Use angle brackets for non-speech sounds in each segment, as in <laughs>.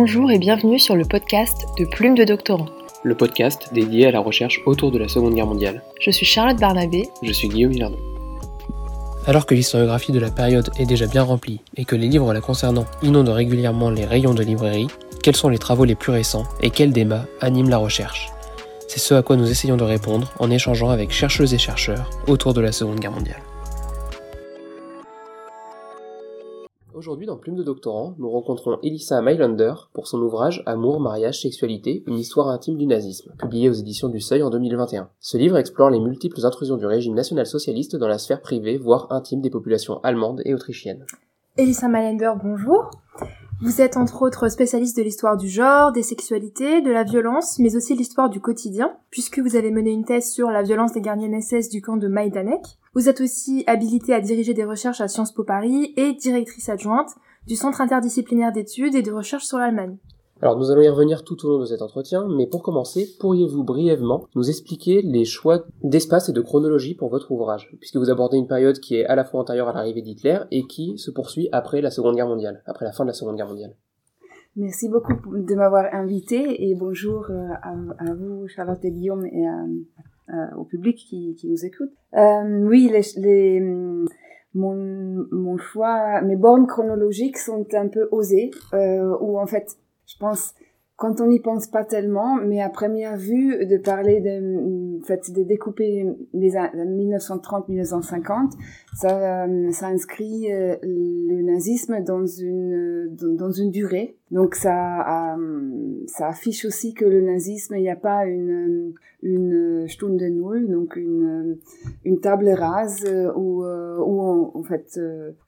Bonjour et bienvenue sur le podcast de Plume de Doctorant. Le podcast dédié à la recherche autour de la Seconde Guerre mondiale. Je suis Charlotte Barnabé. Je suis Guillaume Hilardon. Alors que l'historiographie de la période est déjà bien remplie et que les livres la concernant inondent régulièrement les rayons de librairie, quels sont les travaux les plus récents et quels débats animent la recherche? C'est ce à quoi nous essayons de répondre en échangeant avec chercheuses et chercheurs autour de la Seconde Guerre mondiale. Aujourd'hui, dans Plume de Doctorant, nous rencontrons Elissa Mailander pour son ouvrage Amour, mariage, sexualité, une histoire intime du nazisme, publié aux éditions du Seuil en 2021. Ce livre explore les multiples intrusions du régime national-socialiste dans la sphère privée, voire intime des populations allemandes et autrichiennes. Elissa Mailander, bonjour. Vous êtes entre autres spécialiste de l'histoire du genre, des sexualités, de la violence, mais aussi l'histoire du quotidien, puisque vous avez mené une thèse sur la violence des gardiens SS du camp de Majdanek. Vous êtes aussi habilitée à diriger des recherches à Sciences Po Paris et directrice adjointe du Centre interdisciplinaire d'études et de recherche sur l'Allemagne. Alors nous allons y revenir tout au long de cet entretien, mais pour commencer, pourriez-vous brièvement nous expliquer les choix d'espace et de chronologie pour votre ouvrage, puisque vous abordez une période qui est à la fois antérieure à l'arrivée d'Hitler et qui se poursuit après la Seconde Guerre mondiale, après la fin de la Seconde Guerre mondiale. Merci beaucoup de m'avoir invité et bonjour euh, à, vous Charlotte et Guillaume et au public qui, nous écoute. Euh, oui, les, mon, mon choix, mes bornes chronologiques sont un peu osées, euh, où en fait je pense, quand on n'y pense pas tellement, mais à première vue, de parler de, en fait, de découper les 1930-1950, ça, euh, ça inscrit euh, le nazisme dans une, dans une durée. Donc ça, euh, ça affiche aussi que le nazisme, il n'y a pas une, une Stunde Null, donc une, une table rase où, où on, en fait,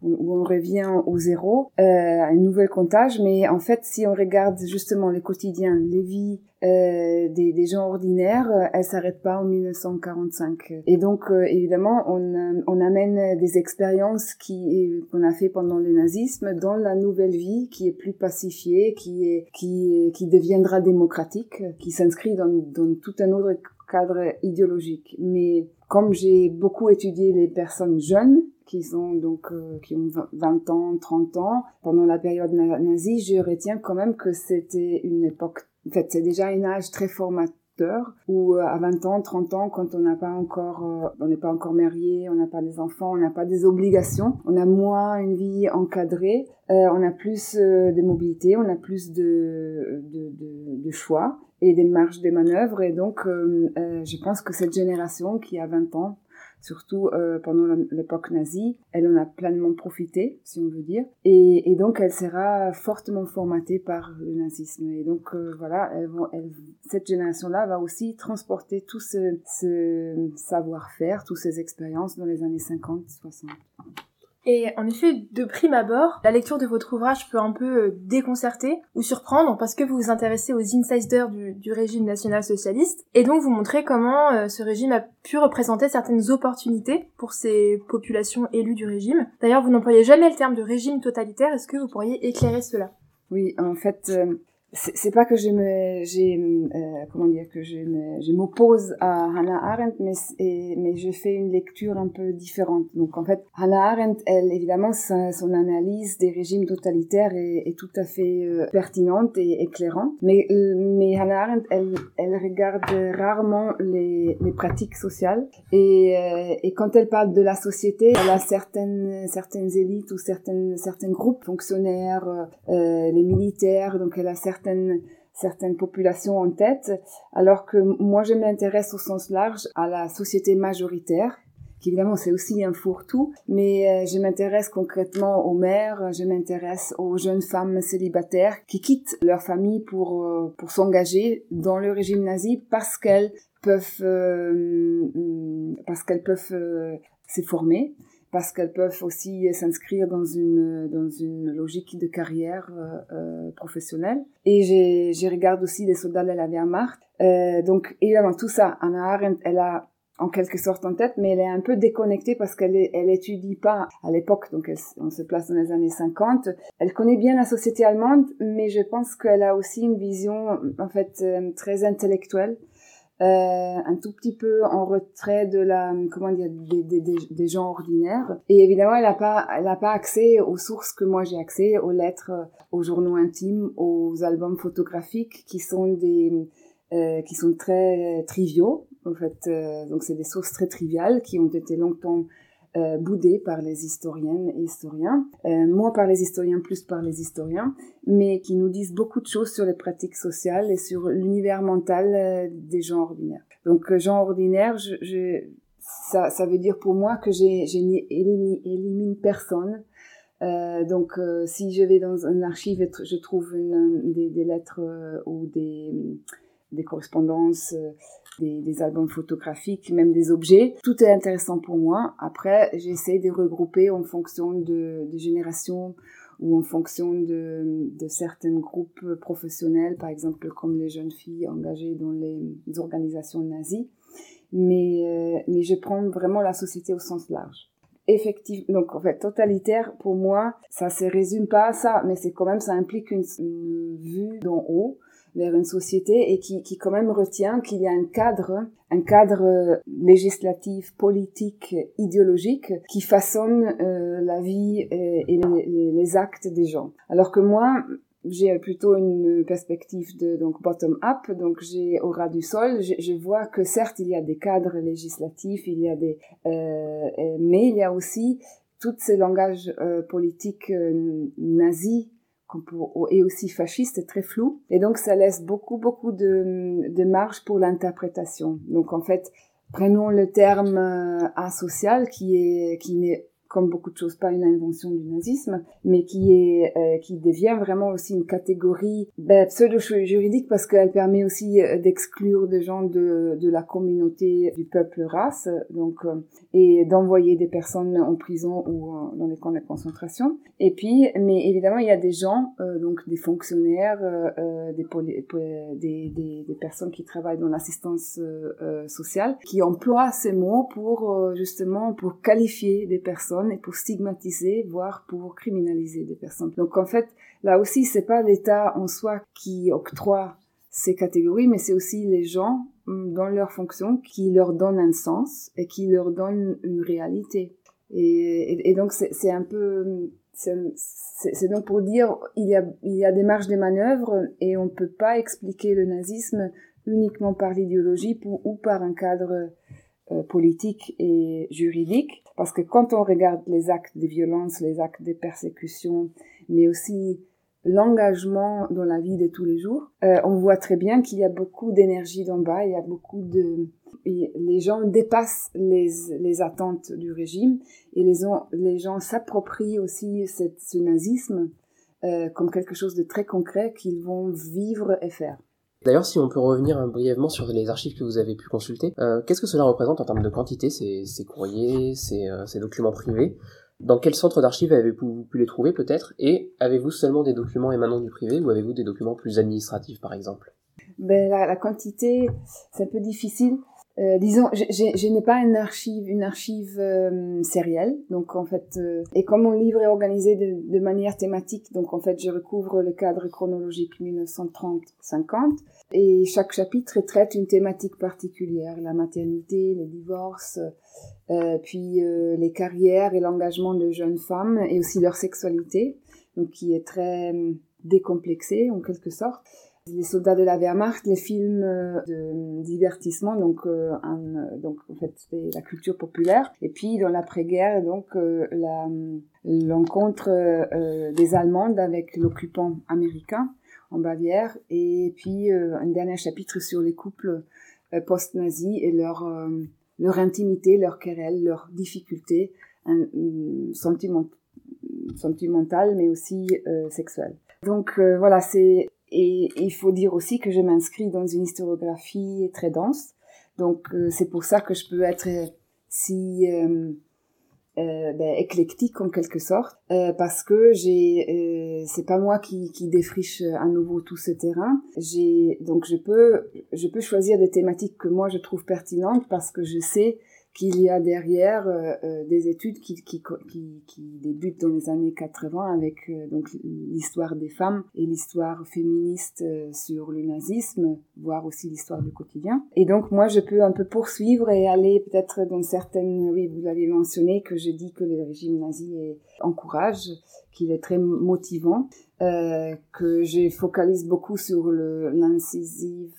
où on revient au zéro, euh, un nouvel comptage. Mais en fait, si on regarde justement les quotidiens, les vies euh, des, des, gens ordinaires, euh, elle s'arrête pas en 1945. Et donc, euh, évidemment, on, euh, on amène des expériences qui qu'on a fait pendant le nazisme dans la nouvelle vie qui est plus pacifiée, qui est qui qui deviendra démocratique, qui s'inscrit dans, dans tout un autre cadre idéologique. Mais comme j'ai beaucoup étudié les personnes jeunes, qui sont donc qui ont 20 ans, 30 ans pendant la période nazie, je retiens quand même que c'était une époque en fait, c'est déjà un âge très formateur où euh, à 20 ans, 30 ans, quand on n'a pas encore, euh, on n'est pas encore marié, on n'a pas des enfants, on n'a pas des obligations, on a moins une vie encadrée, euh, on a plus de mobilité, on a plus de, de, de, de, choix et des marges de manœuvre. Et donc, je pense que cette génération qui a 20 ans, surtout euh, pendant l'époque nazie. Elle en a pleinement profité, si on veut dire. Et, donc, elle sera fortement formatée par le nazisme. Et donc, euh, voilà, cette génération-là va aussi transporter tout ce savoir-faire, toutes ces expériences dans les années 50-60. Et en effet, de prime abord, la lecture de votre ouvrage peut un peu euh, déconcerter ou surprendre parce que vous vous intéressez aux insiders du, régime national-socialiste et donc vous montrez comment euh, ce régime a pu représenter certaines opportunités pour ces populations élues du régime. D'ailleurs, vous n'employez jamais le terme de régime totalitaire, est-ce que vous pourriez éclairer cela? Oui, en fait, euh, c'est pas que je me j'ai euh, comment dire que je me je m'oppose à Hannah Arendt mais mais je fais une lecture un peu différente. Donc en fait Hannah Arendt elle évidemment son analyse des régimes totalitaires est, est tout à fait euh, pertinente et éclairante. Mais mais Hannah Arendt elle elle regarde rarement les les pratiques sociales. Et euh, et quand elle parle de la société elle a certaines certaines élites ou certaines certains groupes fonctionnaires euh, les militaires. Donc elle a certaines certaines populations en tête, alors que moi je m'intéresse au sens large à la société majoritaire, qui évidemment c'est aussi un fourre-tout, mais euh, je m'intéresse concrètement aux mères, je m'intéresse aux jeunes femmes célibataires qui quittent leur famille pour euh, pour s'engager dans le régime nazi parce qu'elles peuvent euh, parce qu'elles peuvent se former parce qu'elles peuvent aussi s'inscrire dans une dans une logique de carrière euh, euh professionnelle. Et je regarde aussi les soldats de la Wehrmacht. Euh, donc évidemment tout ça, Anna Arendt, elle a en quelque sorte en tête, mais elle est un peu déconnectée parce qu'elle elle étudie pas à l'époque, donc on se place dans les années 50. Elle connaît bien la société allemande, mais je pense qu'elle a aussi une vision en fait euh, très intellectuelle un tout petit peu en retrait de la comment dire des, gens ordinaires. Et évidemment elle n'a pas elle a pas accès aux sources que moi j'ai accès aux lettres aux journaux intimes aux albums photographiques qui sont des euh, qui sont très triviaux en fait euh, donc c'est des sources très triviales qui ont été longtemps euh, boudées par les historiennes et historiens, euh, moins par les historiens, plus par les historiens, mais qui nous disent beaucoup de choses sur les pratiques sociales et sur l'univers mental euh, des gens ordinaires. Donc, euh, gens ordinaires, ça, ça veut dire pour moi que j'ai élimine, élimine personne. Donc, si je vais dans un archive et je trouve des, lettres ou des correspondances, des, albums photographiques, même des objets. Tout est intéressant pour moi. Après, j'essaie de regrouper en fonction de, de générations ou en fonction de, certains groupes professionnels, par exemple comme les jeunes filles engagées dans les organisations nazies. Mais, euh, mais je prends vraiment la société au sens large effectivement, donc en fait, totalitaire, pour moi, ça se résume pas à ça, mais c'est quand même, ça implique une vue d'en haut vers une société et qui, qui quand même retient qu'il y a un cadre, un cadre législatif, politique, idéologique qui façonne euh, la vie et, et les, les, actes des gens. Alors que moi, j'ai plutôt une perspective de donc bottom up donc j'ai au ras du sol je, je, vois que certes il y a des cadres législatifs il y a des euh, mais il y a aussi tous ces langages euh, politiques euh, nazis et aussi fasciste très flou. Et donc, ça laisse beaucoup, beaucoup de, de marge pour l'interprétation. Donc, en fait, prenons le terme euh, asocial qui est, qui n'est comme beaucoup de choses, pas une invention du nazisme, mais qui est euh, qui devient vraiment aussi une catégorie ben, pseudo-juridique parce qu'elle permet aussi euh, d'exclure des gens de, de la communauté du peuple race, donc euh, et d'envoyer des personnes en prison ou euh, dans des camps de concentration. Et puis, mais évidemment, il y a des gens, euh, donc des fonctionnaires, des, des, des, des, personnes qui travaillent dans l'assistance sociale, qui emploient ces mots pour justement pour qualifier des personnes et pour stigmatiser, voire pour criminaliser des personnes. Donc en fait, là aussi, c'est pas l'État en soi qui octroie ces catégories, mais c'est aussi les gens hum, dans leur fonction qui leur donnent un sens et qui leur donnent une réalité. Et, donc c'est un peu, c'est donc pour dire il y a il y a des marges de manœuvre et on peut pas expliquer le nazisme uniquement par l'idéologie ou par un cadre euh, politique et juridique, parce que quand on regarde les actes de violence, les actes de persécution, mais aussi l'engagement dans la vie de tous les jours, euh, on voit très bien qu'il y a beaucoup d'énergie d'en bas, il y a beaucoup de... Les gens dépassent les, les attentes du régime et les, les gens s'approprient aussi ce nazisme euh, comme quelque chose de très concret qu'ils vont vivre et faire. D'ailleurs, si on peut revenir hein, brièvement sur les archives que vous avez pu consulter, euh, qu'est-ce que cela représente en termes de quantité, ces, courriers, ces, euh, ces, documents privés? Dans quel centre d'archives avez-vous pu les trouver peut-être? Et avez-vous seulement des documents émanant du privé ou avez-vous des documents plus administratifs par exemple? Ben, la quantité, c'est un peu difficile. Euh, disons, je, n'ai pas une archive, une archive euh, sérielle, donc en fait, euh, et comme mon livre est organisé de, de, manière thématique, donc en fait, je recouvre le cadre chronologique 1930-50, et chaque chapitre traite une thématique particulière, la maternité, les divorces, puis les carrières et l'engagement de jeunes femmes, et aussi leur sexualité, donc qui est très décomplexée en quelque sorte les soldats de la Wehrmacht, les films euh, de divertissement, donc, euh, un, donc en fait c'est la culture populaire, et puis dans l'après-guerre donc euh, l'encontre euh, des Allemandes avec l'occupant américain en Bavière, et puis un dernier chapitre sur les couples post-nazis et leur intimité, leur querelle, leurs difficultés sentiment, sentimentales, mais aussi sexuelles. Donc voilà, c'est et il faut dire aussi que je m'inscris dans une historiographie très dense. Donc euh, c'est pour ça que je peux être si euh, euh, ben, éclectique en quelque sorte, euh, parce que j'ai, c'est pas moi qui, qui défriche à nouveau tout ce terrain. J'ai donc je peux je peux choisir des thématiques que moi je trouve pertinentes parce que je sais qu'il y a derrière euh, euh, des études qui, qui, qui, débutent dans les années 80 avec euh, l'histoire des femmes et l'histoire féministe sur le nazisme, voire aussi l'histoire du quotidien. Et donc moi je peux un peu poursuivre et aller peut-être dans certaines, oui vous l'avez mentionné que je dis que le régime nazi encourage, qu'il est très motivant, euh, que je focalise beaucoup sur l'incisive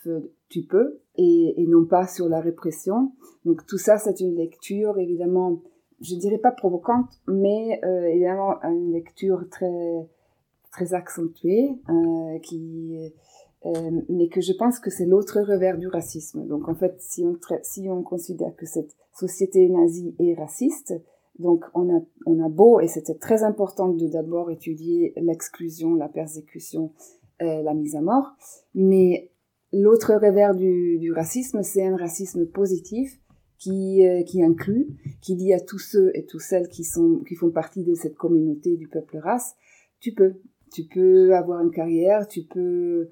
tu peux et, non pas sur la répression. Donc tout ça, c'est une lecture évidemment, je dirais pas provocante, mais euh, évidemment une lecture très très accentuée, euh, qui euh, mais que je pense que c'est l'autre revers du racisme. Donc en fait, si on si on considère que cette société nazie est raciste, donc on a on a beau et c'était très important de d'abord étudier l'exclusion, la persécution, euh, la mise à mort, mais L'autre revers du, du racisme, c'est un racisme positif qui, euh, qui inclut, qui dit à tous ceux et toutes celles qui, sont, qui font partie de cette communauté du peuple race, tu peux, tu peux avoir une carrière, tu peux,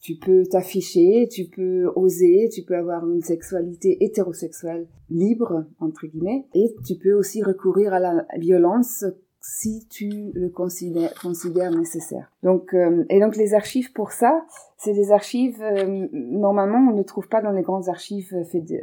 tu peux t'afficher, tu peux oser, tu peux avoir une sexualité hétérosexuelle libre, entre guillemets, et tu peux aussi recourir à la violence si tu le considères, nécessaire. Donc, euh, et donc les archives pour ça, c'est des archives euh, normalement on ne trouve pas dans les grandes archives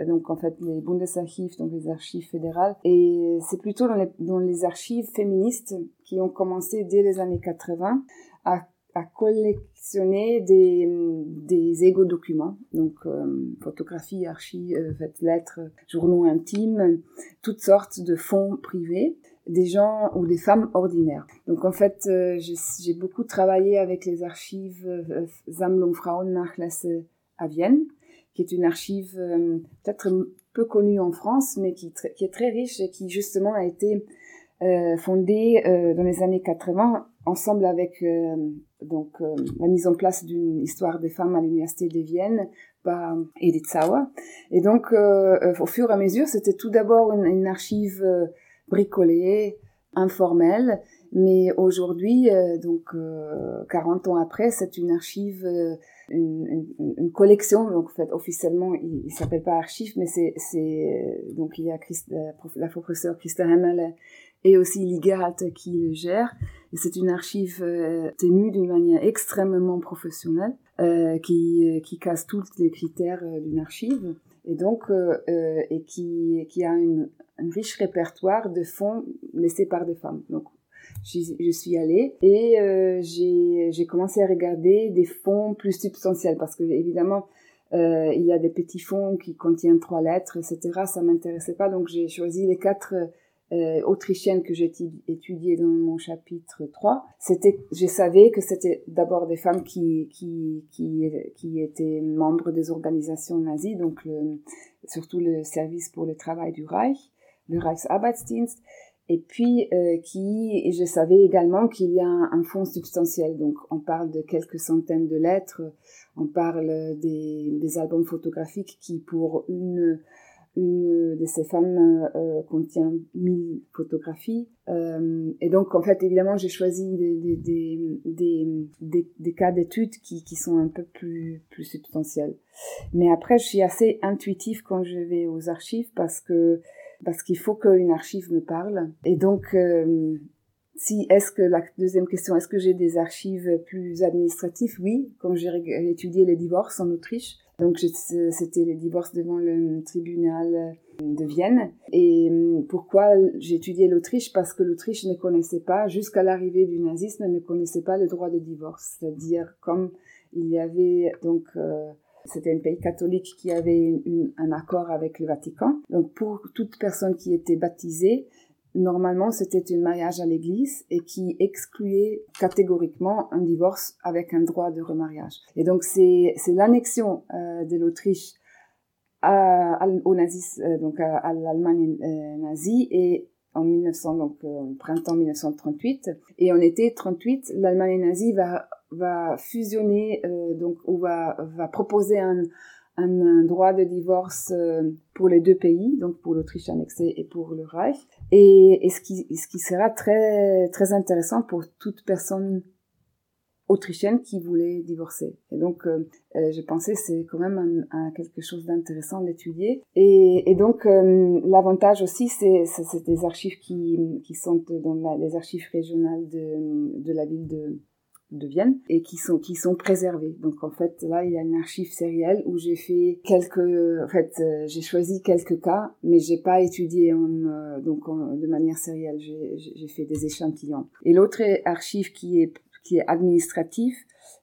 donc en fait les Bundesarchives, donc les archives fédérales, et c'est plutôt dans les, dans les archives féministes qui ont commencé dès les années 80 à à collectionner des, des égo-documents, donc euh, photographies, archives, euh, lettres, journaux intimes, toutes sortes de fonds privés des gens ou des femmes ordinaires. Donc en fait, euh, j'ai beaucoup travaillé avec les archives euh, Sammlung Frauennachlasse à Vienne, qui est une archive peut-être peu connue en France, mais qui, est très riche et qui justement a été fondée dans les années 80 ensemble avec donc la mise en place d'une histoire des femmes à l'université de Vienne par Edith Sauer. Et donc au fur et à mesure, c'était tout d'abord une, archive bricolé, informel, mais aujourd'hui, euh, donc euh, 40 ans après, c'est une archive, euh, une, collection. Donc en fait, officiellement, il, il s'appelle pas archive, mais c'est donc il y a la professeure Christa Hemmel et aussi Ligert qui le gère. C'est une archive euh, tenue d'une manière extrêmement professionnelle euh, qui qui casse tous les critères d'une archive et donc euh, euh, et qui qui a une, un riche répertoire de fonds laissés par des femmes. Donc je suis allée et euh, j'ai commencé à regarder des fonds plus substantiels parce que évidemment euh, il y a des petits fonds qui contiennent trois lettres, etc. Ça m'intéressait pas, donc j'ai choisi les quatre euh, autrichienne que j'ai étudiée dans mon chapitre 3, c'était, je savais que c'était d'abord des femmes qui, qui, qui, qui étaient membres des organisations nazies, donc surtout le service pour le travail du Reich, le Reichsarbeitsdienst, et puis euh, qui, je savais également qu'il y a un, fonds substantiel, donc on parle de quelques centaines de lettres, on parle des albums photographiques qui pour une une de ces femmes euh, contient 1000 photographies. Euh, et donc, en fait, évidemment, j'ai choisi des, des, des, des, cas d'études qui, qui sont un peu plus, plus substantiels. Mais après, je suis assez intuitif quand je vais aux archives parce que parce qu'il faut qu'une archive me parle. Et donc, euh, si est-ce que la deuxième question, est-ce que j'ai des archives plus administratives? Oui, quand j'ai étudié les divorces en Autriche, donc c'était les divorces devant le tribunal de Vienne. Et hum, pourquoi j'ai étudié l'Autriche? Parce que l'Autriche ne connaissait pas, jusqu'à l'arrivée du nazisme, ne connaissait pas le droit de divorce. C'est-à-dire comme il y avait donc euh, c'était un pays catholique qui avait un accord avec le Vatican. Donc pour toute personne qui était baptisée, normalement c'était un mariage à l'église et qui excluait catégoriquement un divorce avec un droit de remariage. Et donc c'est l'annexion euh, de l'Autriche au nazis, euh, donc à, l'Allemagne euh, nazie et en 1900 donc euh, printemps 1938 et en été 38 l'Allemagne nazie va fusionner donc ou va proposer un un, droit de divorce euh, pour les deux pays, donc pour l'Autriche annexée et pour le Reich, et, et, ce, qui, ce qui sera très, très intéressant pour toute personne autrichienne qui voulait divorcer. Et donc, euh, euh, j'ai pensé c'est quand même un, quelque chose d'intéressant d'étudier. Et, et, donc, euh, l'avantage aussi, c'est des archives qui, qui sont dans les archives régionales de, de la ville de, de Vienne et qui sont préservés. Donc en fait là il y a une archive sérielle où j'ai fait quelques en fait euh, j'ai choisi quelques cas mais j'ai pas étudié en euh, donc de manière sérielle j'ai fait des échantillons. Et l'autre archive qui est qui est administrative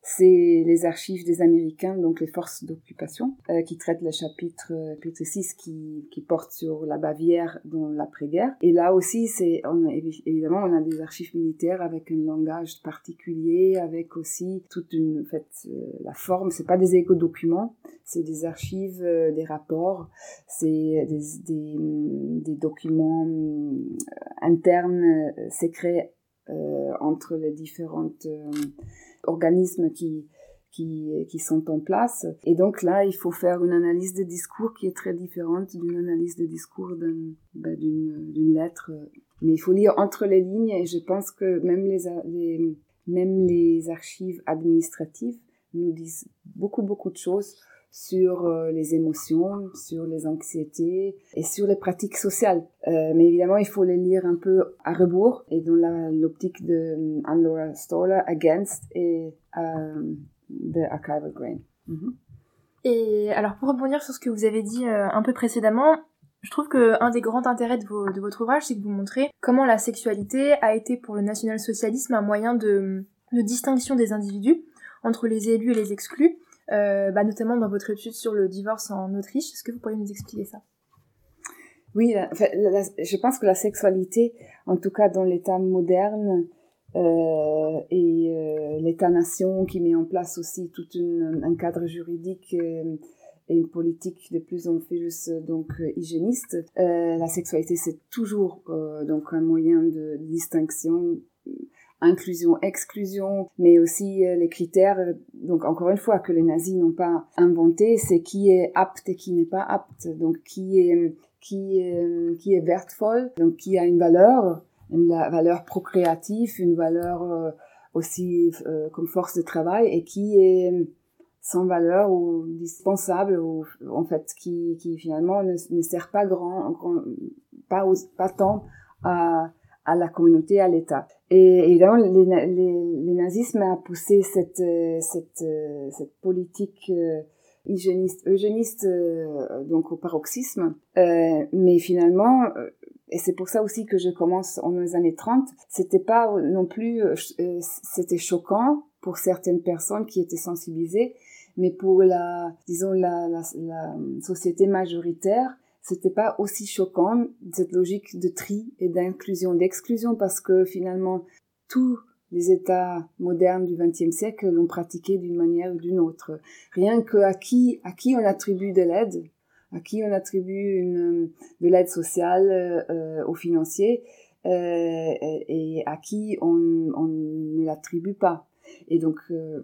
c'est les archives des Américains, donc les forces d'occupation, euh, qui traitent le chapitre, euh, 6 qui, qui porte sur la Bavière dans l'après-guerre. Et là aussi, c'est on évidemment, on a des archives militaires avec un langage particulier, avec aussi toute une, en fait, euh, la forme, c'est pas des éco-documents, c'est des archives, euh, des rapports, c'est des, des, des, documents internes, secrets entre les différentes organismes qui, qui, qui sont en place. Et donc là, il faut faire une analyse de discours qui est très différente d'une analyse de discours ben, d'une lettre. Mais il faut lire entre les lignes et je pense que même les, même les archives administratives nous disent beaucoup, beaucoup de choses sur euh, les émotions, sur les anxiétés et sur les pratiques sociales. Euh, mais évidemment, il faut les lire un peu à rebours et dans l'optique de um, Andorra Stoller, Against et um, The Archival Grain. Mhm. Et alors, pour rebondir sur ce que vous avez dit euh, un peu précédemment, je trouve que un des grands intérêts de, votre ouvrage, c'est que vous montrez comment la sexualité a été pour le national-socialisme un moyen de distinction des individus entre les élus et les exclus, euh, bah, notamment dans votre étude sur le divorce en Autriche. Est-ce que vous pourriez nous expliquer ça? Oui, je pense que la sexualité, en tout cas dans l'État moderne, euh, et euh, l'État-nation qui met en place aussi tout un cadre juridique et une politique de plus en plus donc hygiéniste. La sexualité c'est toujours donc un moyen de distinction inclusion, exclusion, mais aussi euh, les critères, euh, donc encore une fois, que les nazis n'ont pas inventé, c'est qui est apte et qui n'est pas apte, donc qui est, qui est, qui est wertvoll, donc qui a une valeur, une valeur procréative, une valeur euh, aussi comme force de travail, et qui est sans valeur ou dispensable, ou en fait, qui, qui finalement ne, ne sert pas grand, grand pas, pas tant à à la communauté, à l'État. Et évidemment, les, nazismes a poussé cette, cette, cette politique euh, hygiéniste, eugéniste, euh, donc au paroxysme. Euh, mais finalement, euh, et c'est pour ça aussi que je commence en les années 30, c'était pas non plus, c'était choquant pour certaines personnes qui étaient sensibilisées, mais pour la, disons, la société majoritaire, c'était pas aussi choquant cette logique de tri et d'inclusion, d'exclusion parce que finalement tous les États modernes du XXe siècle l'ont pratiqué d'une manière ou d'une autre. Rien que à qui à qui on attribue de l'aide, à qui on attribue une, de l'aide sociale euh, aux financiers euh, et à qui on, on ne l'attribue pas. Et donc euh,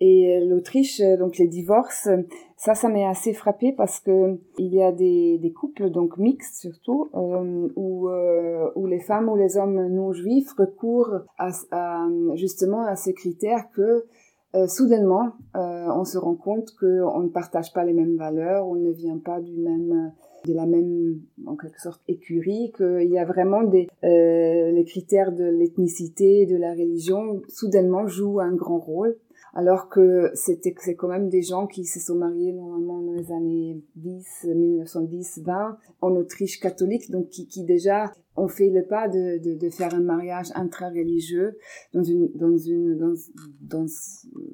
et l'Autriche, donc les divorces, ça, ça m'est assez frappé parce que il y a des, des couples, donc mixtes surtout, euh, où, euh, où les femmes ou les hommes non juifs recourent à, justement à ces critères que euh, soudainement, euh, on se rend compte qu'on ne partage pas les mêmes valeurs, on ne vient pas du même de la même en quelque sorte écurie qu'il y a vraiment des euh, les critères de l'ethnicité de la religion soudainement jouent un grand rôle alors que c'était c'est quand même des gens qui se sont mariés normalement dans les années 10, 1910, 20 en Autriche catholique, donc qui, déjà ont fait le pas de, de, faire un mariage intra-religieux dans une dans une dans, dans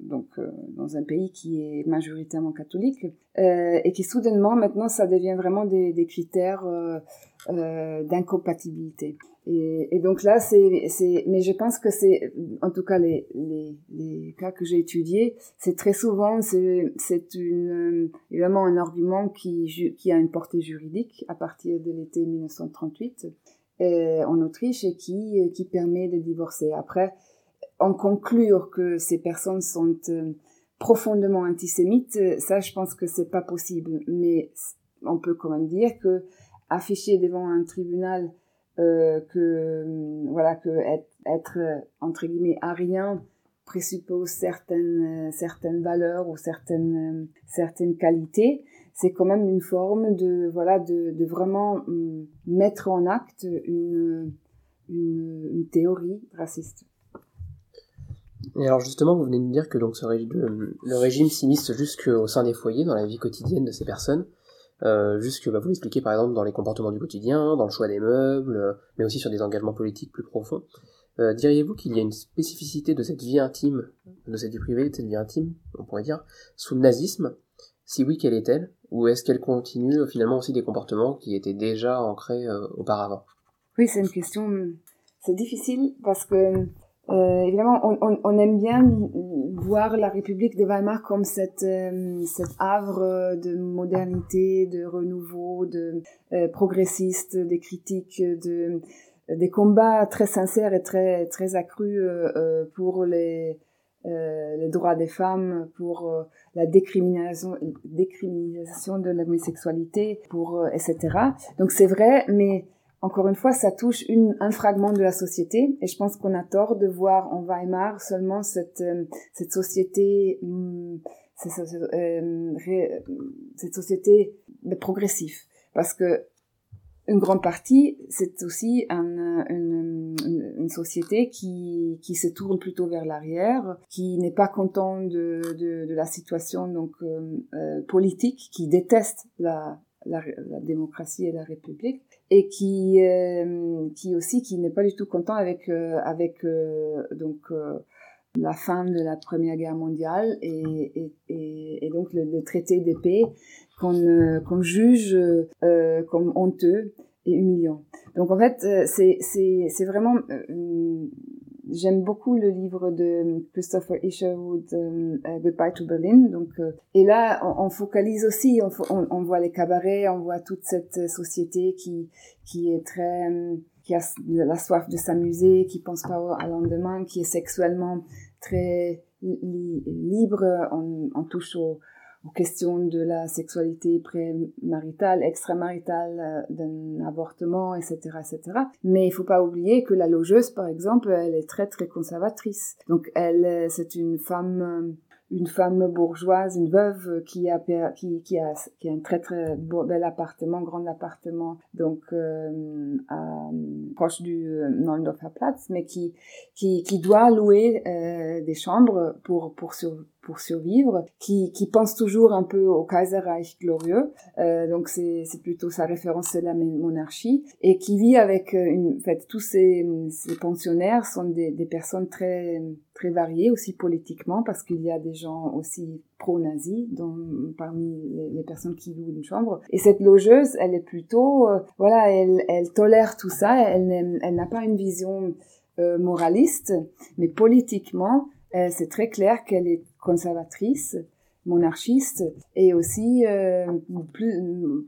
donc euh, dans un pays qui est majoritairement catholique euh, et qui soudainement maintenant ça devient vraiment des, critères euh d'incompatibilité. Et, donc là, c'est, mais je pense que c'est, en tout cas les, cas que j'ai étudiés, c'est très souvent, c'est, une, évidemment un argument qui, a une portée juridique à partir de l'été 1938 euh, en Autriche et qui, qui permet de divorcer. Après, en conclure que ces personnes sont euh, profondément antisémites, ça, je pense que c'est pas possible. Mais on peut quand même dire que afficher devant un tribunal euh, que voilà que être, être, entre guillemets arien présuppose certaines certaines valeurs ou certaines certaines qualités. C'est quand même une forme de voilà de, vraiment hum, mettre en acte une, une, théorie raciste. Et alors justement, vous venez de dire que donc ce le, le régime s'immisce jusqu'au sein des foyers, dans la vie quotidienne de ces personnes, euh, jusque, bah, vous l'expliquez par exemple dans les comportements du quotidien, dans le choix des meubles, euh, mais aussi sur des engagements politiques plus profonds. Euh, diriez-vous qu'il y a une spécificité de cette vie intime, de cette vie privée, de cette vie intime, on pourrait dire, sous le nazisme? Si oui, quelle est-elle? Ou est-ce qu'elle continue finalement aussi des comportements qui étaient déjà ancrés auparavant? Oui, c'est une question, c'est difficile parce que euh, évidemment, on, on, on, aime bien voir la République de Weimar comme cette, euh, havre de modernité, de renouveau, de euh, progressiste, des critiques, de des combats très sincères et très très accrus euh, pour les les droits des femmes, pour la décriminalisation, décriminalisation de l'homosexualité, pour etc. Donc c'est vrai, mais encore une fois, ça touche une, un fragment de la société et je pense qu'on a tort de voir en Weimar seulement cette, euh, cette société, hum, cette, euh, cette société progressive. Parce que une grande partie, c'est aussi un, une, une, société qui, qui se tourne plutôt vers l'arrière, qui n'est pas content de, de, de, la situation donc euh, euh politique, qui déteste la, la, démocratie et la République et qui euh, qui aussi qui n'est pas du tout content avec euh, avec euh, donc la fin de la Première Guerre mondiale et, et, et donc le, traité d'épée qu'on qu'on juge comme honteux et humiliant. Donc en fait c'est vraiment J'aime beaucoup le livre de Christopher Isherwood, euh, euh, Goodbye to Berlin. Donc, euh, et là, on, focalise aussi, on, voit les cabarets, on voit toute cette société qui qui est très, qui a la soif de s'amuser, qui pense pas au lendemain, qui est sexuellement très li libre. On touche au, aux questions de la sexualité prémaritale, extramaritale, euh, d'un avortement, etc., etc. Mais il faut pas oublier que la logeuse, par exemple, elle est très très conservatrice. Donc elle, c'est une femme euh, une femme bourgeoise, une veuve qui a qui, qui a qui a un très très beau, bel appartement, grand appartement, donc euh, à, proche du euh, Platz, mais qui qui qui doit louer euh, des chambres pour pour sur, pour survivre, qui, qui pense toujours un peu au Kaiserreich glorieux, euh, donc c'est, c'est plutôt sa référence, c'est la monarchie, et qui vit avec euh, une, en fait, tous ces, ces pensionnaires sont des, des personnes très, très variées aussi politiquement, parce qu'il y a des gens aussi pro-nazis parmi les, personnes qui louent une chambre. Et cette logeuse, elle est plutôt, euh, voilà, elle, elle tolère tout ça, elle, elle n'a pas une vision euh, moraliste, mais politiquement, c'est très clair qu'elle est conservatrice, monarchiste et aussi euh, plus,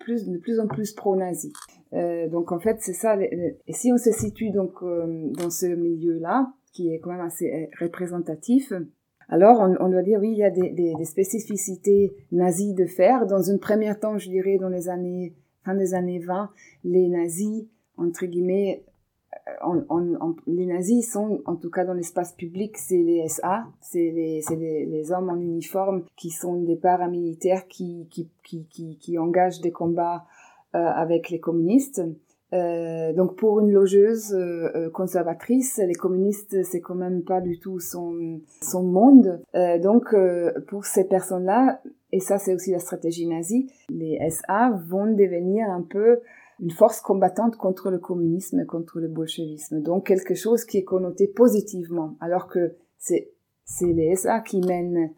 plus, de plus en plus pro-nazi. Euh, donc en fait, c'est ça. Et si on se situe donc euh, dans ce milieu-là, qui est quand même assez euh, représentatif, alors on, doit dire oui, il y a des, spécificités nazies de faire. Dans une première temps, je dirais dans les années fin des années 20, les nazis entre guillemets on, on, les nazis sont, en tout cas dans l'espace public, c'est les SA, c'est les, hommes en uniforme qui sont des paramilitaires qui, qui, qui, qui, qui engagent des combats euh, avec les communistes. Euh, donc pour une logeuse euh, euh conservatrice, les communistes c'est quand même pas du tout son son monde. Euh, donc euh, pour ces personnes-là, et ça c'est aussi la stratégie nazie, les SA vont devenir un peu une force combattante contre le communisme contre le bolchevisme. Donc quelque chose qui est connoté positivement, alors que c'est c'est les SA qui mènent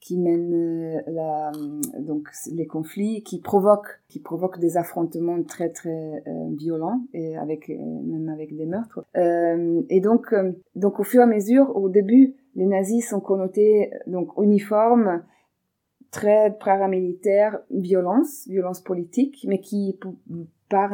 qui mènent euh, la, donc les conflits, qui provoquent qui provoquent des affrontements très très euh, violents et avec euh, même avec des meurtres. Euh, et donc donc au fur et à mesure, au début, les nazis sont connotés donc uniformes très paramilitaire, violence, violence politique, mais qui, par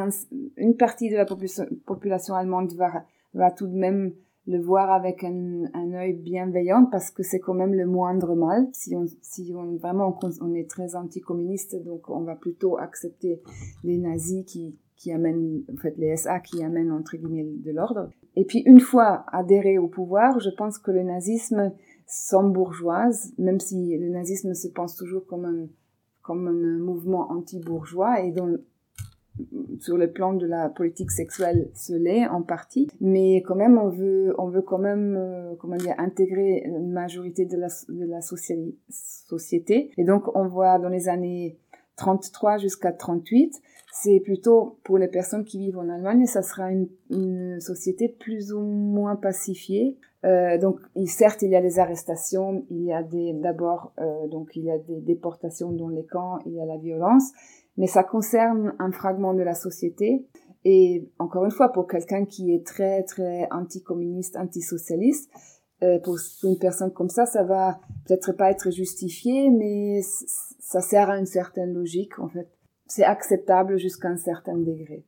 une partie de la population, allemande, va, va tout de même le voir avec un, un œil bienveillant parce que c'est quand même le moindre mal. Si on, si on vraiment on est très anticommuniste, donc on va plutôt accepter les nazis qui qui amènent, en fait, les SA qui amènent entre guillemets de l'ordre. Et puis une fois adhéré au pouvoir, je pense que le nazisme sans bourgeoise, même si le nazisme se pense toujours comme un comme un mouvement anti-bourgeois et dont sur le plan de la politique sexuelle se l'est en partie, mais quand même on veut on veut quand même euh, comment dire intégrer une majorité de la de la société et donc on voit dans les années 33 jusqu'à 38 c'est plutôt pour les personnes qui vivent en Allemagne, ça sera une, société plus ou moins pacifiée. Euh, donc, certes, il y a des arrestations, il y a d'abord euh, donc il y a des déportations dans les camps, il y a la violence, mais ça concerne un fragment de la société. Et encore une fois, pour quelqu'un qui est très très anticommuniste, antisocialiste, euh, pour une personne comme ça, ça va peut-être pas être justifié, mais ça sert à une certaine logique en fait c'est acceptable jusqu'à un certain degré.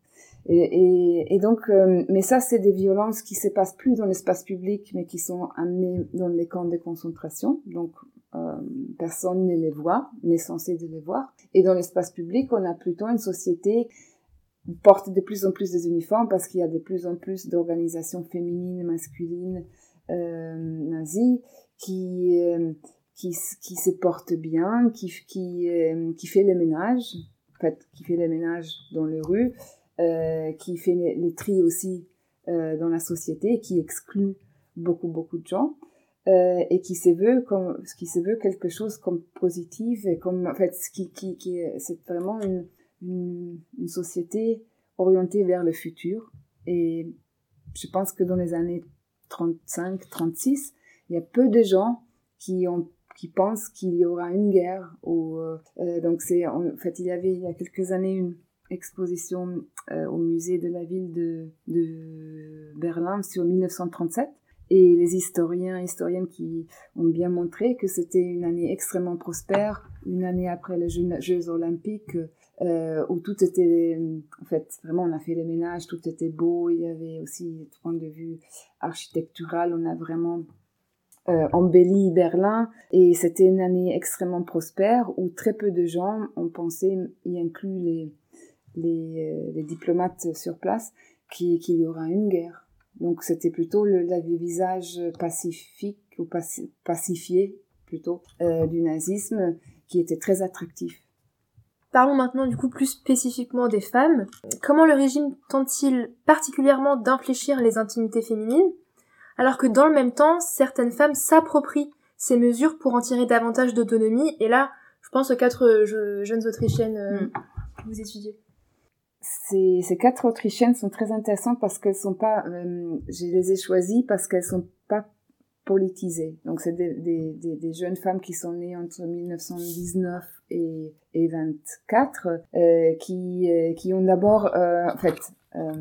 Et, donc, euh, mais ça, c'est des violences qui se passent plus dans l'espace public, mais qui sont amenées dans les camps de concentration. Donc, personne ne les voit, n'est censé les voir. Et dans l'espace public, on a plutôt une société qui porte de plus en plus des uniformes parce qu'il y a de plus en plus d'organisations féminines, masculines, euh, nazies, qui, euh, qui, qui se portent bien, qui, qui, euh, qui fait les ménages, fait, qui fait les ménages dans les rues, euh, qui fait les, les tris aussi euh, dans la société, qui exclut beaucoup beaucoup de gens euh, et qui se veut comme qui se veut quelque chose comme positif et comme en fait qui qui, qui c'est vraiment une, une, société orientée vers le futur et je pense que dans les années 35 36 il y a peu de gens qui ont qui pensent qu'il y aura une guerre. Euh, euh, donc c'est en fait il y avait il y a quelques années une exposition au musée de la ville de, de Berlin sur 1937 et les historiens et historiennes qui ont bien montré que c'était une année extrêmement prospère, une année après les Jeux, olympiques, euh, où tout était, en fait, vraiment, on a fait les ménages, tout était beau, il y avait aussi, du point de vue architectural, on a vraiment euh, embelli Berlin et c'était une année extrêmement prospère où très peu de gens ont pensé, y inclut euh, les diplomates sur place, qu'il y aura une guerre. Donc c'était plutôt le, le, visage pacifique ou pacifié plutôt euh, du nazisme qui était très attractif. Parlons maintenant du coup plus spécifiquement des femmes. Comment le régime tente-t-il particulièrement d'infléchir les intimités féminines alors que dans le même temps, certaines femmes s'approprient ces mesures pour en tirer davantage d'autonomie? Et là, je pense aux quatre euh, jeunes Autrichiennes euh, mm. que vous étudiez. Ces, ces, quatre Autrichiennes sont très intéressantes parce qu'elles sont pas, euh, je les ai choisies parce qu'elles sont pas politisées. Donc c'est des, des, des, jeunes femmes qui sont nées entre 1919 et, et 24, euh, qui, euh, qui ont d'abord, en fait, euh,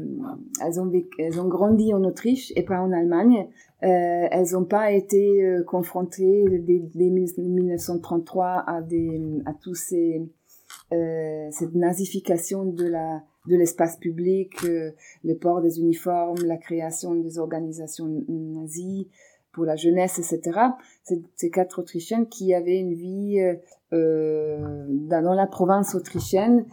elles, ont elles ont grandi en Autriche et pas en Allemagne. Euh, elles n'ont pas été euh, confrontées dès, dès, 1933 à, des, à tous ces euh, cette nazification de la de l'espace public, euh, le port des uniformes, la création des organisations nazies pour la jeunesse, etc. Ces quatre Autrichiennes qui avaient une vie euh, dans la province autrichienne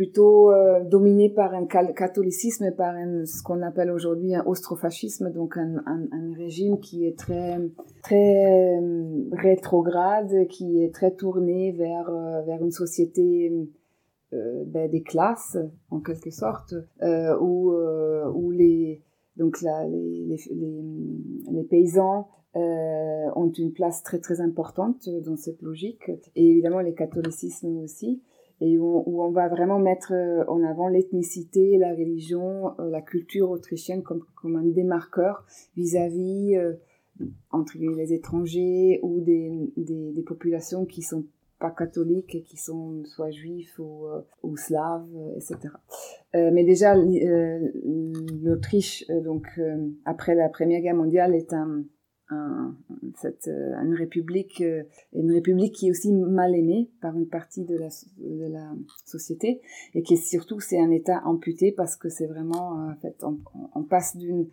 plutôt euh, dominé par un catholicisme, par un, ce qu'on appelle aujourd'hui un austrofascisme, donc un, un, régime qui est très très euh, rétrograde, qui est très tourné vers euh, vers une société euh, ben, des classes en quelque sorte, où où les donc là les les, les, les paysans ont une place très très importante dans cette logique. Et évidemment les catholicismes aussi. Et où, on va vraiment mettre euh, en avant l'ethnicité, la religion, euh, la culture autrichienne comme, comme un démarqueur vis-à-vis euh, entre les étrangers ou des, des, populations qui sont pas catholiques qui sont soit juifs ou, ou slaves, etc. Euh, mais déjà, l'Autriche, donc après la Première Guerre mondiale, est un un, euh, une république, euh, une république qui est aussi mal aimée par une partie de la, de la société et qui est surtout c'est un État amputé parce que c'est vraiment euh, en fait on, on passe d'une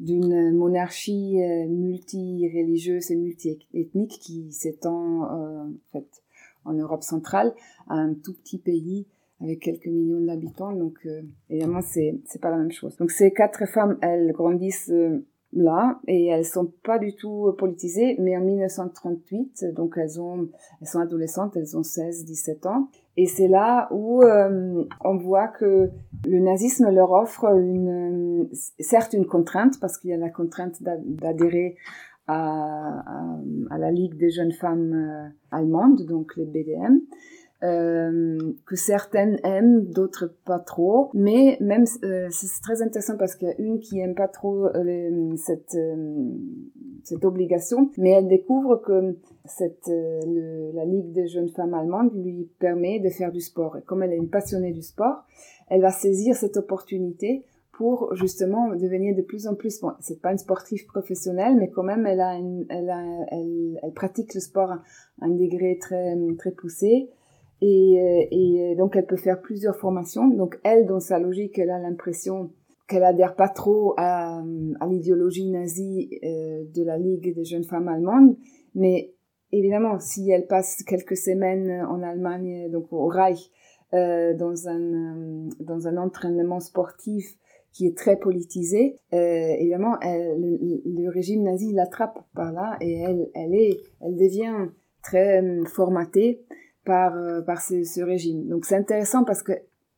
d'une monarchie multi-religieuse et multi-ethnique qui s'étend en fait en Europe centrale un tout petit pays avec quelques millions d'habitants. Donc, euh, évidemment, c'est c'est pas la même chose. Donc, ces quatre femmes, elles grandissent euh, là et elles sont pas du tout politisées. Mais en 1938, donc elles ont, elles sont adolescentes, elles ont 16, 17 ans. Et c'est là où euh, on voit que le nazisme leur offre une, certes une contrainte parce qu'il y a la contrainte d'adhérer à, la Ligue des jeunes femmes allemandes, donc les BDM, euh, que certaines aiment, d'autres pas trop. Mais même euh, c'est très intéressant parce qu'il y a une qui aime pas trop euh, cette euh, cette obligation, mais elle découvre que cette la Ligue des jeunes femmes allemandes lui permet de faire du sport. Et comme elle est une passionnée du sport, elle va saisir cette opportunité pour justement devenir de plus en plus bon c'est pas une sportive professionnelle mais quand même elle a une, elle, a, elle, pratique le sport à un degré très très poussé et, euh, et, donc elle peut faire plusieurs formations. Donc elle, dans sa logique, elle a l'impression qu'elle adhère pas trop à, l'idéologie nazie euh, de la Ligue des jeunes femmes allemandes, mais évidemment, si elle passe quelques semaines en Allemagne, donc au Reich, euh, dans un euh, dans un entraînement sportif qui est très politisé, euh, évidemment, le, régime nazi l'attrape par là et elle elle est elle devient très formatée par, euh, par ce, régime. Donc c'est intéressant parce que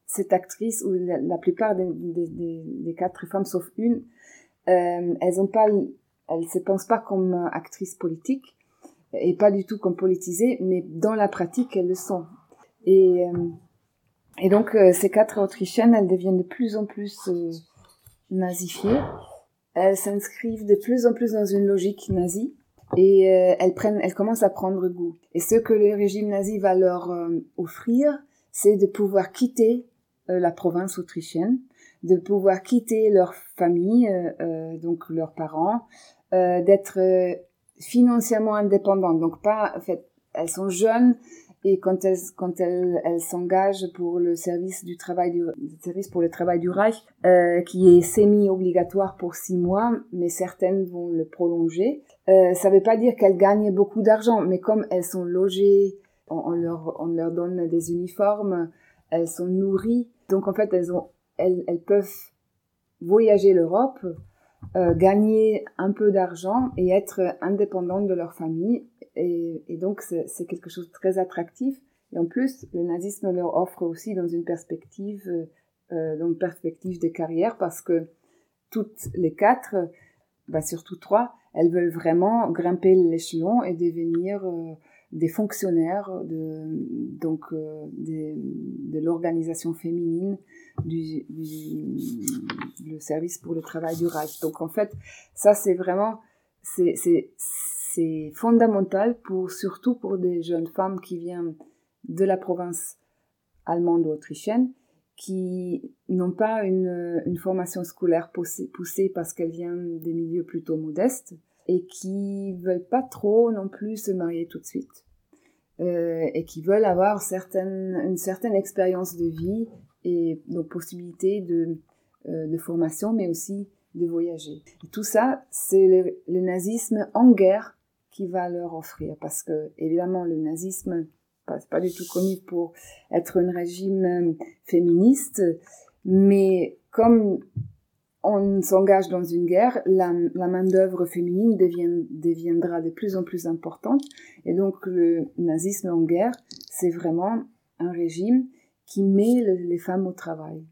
cette actrice, ou la, plupart des, quatre femmes, sauf une, euh, elles ont pas, elles se pensent pas comme actrices politiques et pas du tout comme politisées, mais dans la pratique, elles le sont. Et, et donc ces quatre Autrichiennes, elles deviennent de plus en plus nazifiées. Elles s'inscrivent de plus en plus dans une logique nazie et euh, elles prennent, elles commencent à prendre goût. Et ce que le régime nazi va leur euh, offrir, c'est de pouvoir quitter euh, la province autrichienne, de pouvoir quitter leur famille, donc leurs parents, d'être financièrement indépendantes. Donc pas, en fait, elles sont jeunes, et quand elles quand elles elles s'engagent pour le service du travail du service pour le travail du Reich euh, qui est semi obligatoire pour six mois mais certaines vont le prolonger euh, ça veut pas dire qu'elles gagnent beaucoup d'argent mais comme elles sont logées on, on, leur on leur donne des uniformes elles sont nourries donc en fait elles ont elles, elles peuvent voyager l'Europe euh, gagner un peu d'argent et être indépendantes de leur famille et, donc c'est quelque chose de très attractif. Et en plus, le nazisme leur offre aussi dans une perspective, euh, dans une perspective de carrière, parce que toutes les quatre, bah surtout trois, elles veulent vraiment grimper l'échelon et devenir euh, des fonctionnaires de donc euh, de l'organisation féminine du, du, le service pour le travail du Reich. Donc en fait, ça c'est vraiment c'est c'est fondamental pour, surtout pour des jeunes femmes qui viennent de la province allemande ou autrichienne, qui n'ont pas une, une formation scolaire poussée, poussée parce qu'elles viennent des milieux plutôt modestes et qui veulent pas trop non plus se marier tout de suite euh, et qui veulent avoir certaine, une certaine expérience de vie et donc possibilité de, euh, de formation mais aussi de voyager. Tout ça, c'est le nazisme en guerre qui va leur offrir. Parce que, évidemment, le nazisme, pas, pas du tout connu pour être un régime euh, féministe, mais comme on s'engage dans une guerre, la, main-d'œuvre féminine deviendra de plus en plus importante. Et donc, le nazisme en guerre, c'est vraiment un régime qui met le, les femmes au travail.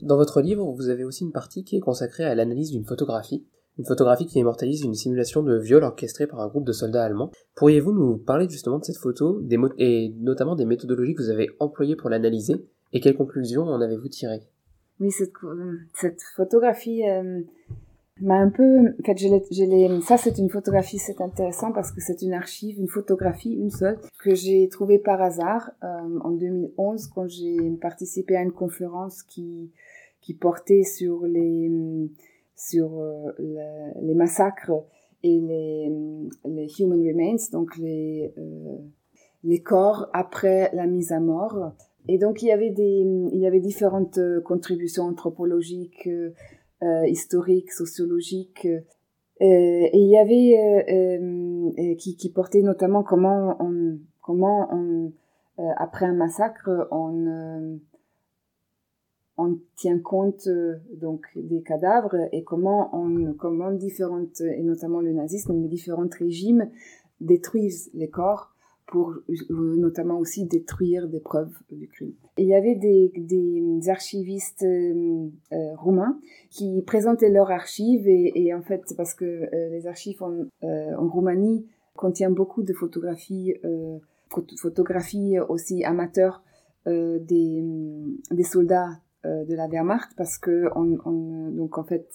Dans votre livre, vous avez aussi une partie qui est consacrée à l'analyse d'une photographie une photographie qui immortalise une simulation de viol orchestrée par un groupe de soldats allemands. Pourriez-vous nous parler justement de cette photo et notamment des méthodologies que vous avez employées pour l'analyser et quelles conclusions en avez-vous tirées? Oui, cette, cette photographie euh, m'a un peu... En fait, je je ça c'est une photographie, c'est intéressant parce que c'est une archive, une photographie, une seule, que j'ai trouvée par hasard euh, en 2011 quand j'ai participé à une conférence qui portait sur les sur euh, le, les massacres et les, les human remains, donc les, euh, les corps après la mise à mort. Et donc il y avait des, il y avait différentes euh, contributions anthropologiques, historiques, sociologiques. Et il y avait qui, qui portait notamment comment on, comment on après un massacre, on on tient compte donc des cadavres et comment on comment différentes et notamment le nazisme mais différents régimes détruisent les corps pour euh, notamment aussi détruire des preuves du crime. il y avait des, archivistes euh, euh, roumains qui présentaient leurs archives et, en fait parce que euh, les archives en, en, Roumanie contiennent beaucoup de photographies, photographies aussi amateurs des, des soldats de la Wehrmacht parce que on, on, donc en fait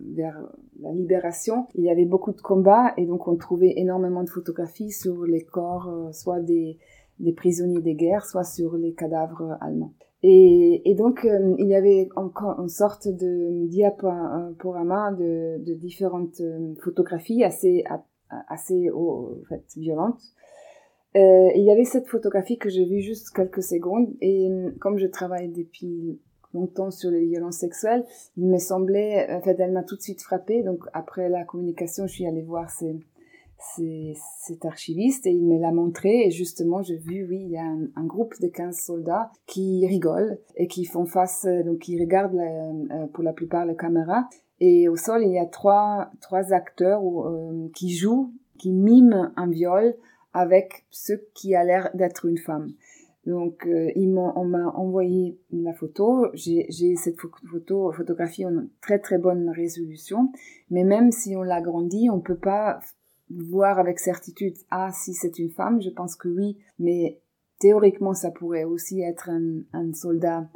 vers la libération, il y avait beaucoup de combats et donc on trouvait énormément de photographies sur les corps, euh, soit des, des prisonniers de guerre, soit sur les cadavres allemands. Et, donc euh, il y avait encore une sorte de diaporama de, différentes euh, photographies assez assez violentes. Euh, il y avait cette photographie que j'ai vue juste quelques secondes. Et comme je travaille depuis longtemps sur les violences sexuelles, il me semblait, en fait, elle m'a tout de suite frappée. Donc après la communication, je suis allée voir cet archiviste et il me l'a montré. Et justement j'ai vu oui il y a un, groupe de 15 soldats qui rigolent et qui font face donc qui regardent euh, pour la plupart les caméras. Et au sol il y a trois trois acteurs euh, qui jouent qui miment un viol avec ce qui a l'air d'être une femme donc, euh, ils m'ont, on m'a envoyé la photo. J'ai, cette photo, photographie en très très bonne résolution. Mais même si on l'agrandit, on peut pas voir avec certitude, ah, si c'est une femme, je pense que oui. Mais théoriquement, ça pourrait aussi être un soldat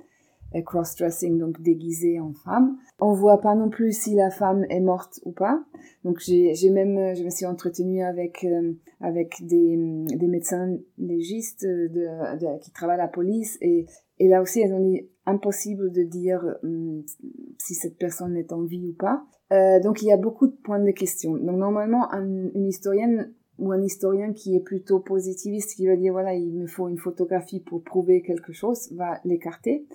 cross-dressing, donc déguisé en femme. On voit pas non plus si la femme est morte ou pas. Donc j'ai, même, je me suis entretenue avec euh, avec des, des médecins légistes de, qui travaillent à la police et et là aussi, elles ont dit impossible de dire hum, si cette personne est en vie ou pas. Euh, donc il y a beaucoup de points de question. Donc normalement, un, une historienne ou un historien qui est plutôt positiviste, qui va dire voilà, il me faut une photographie pour prouver quelque chose, va l'écarter.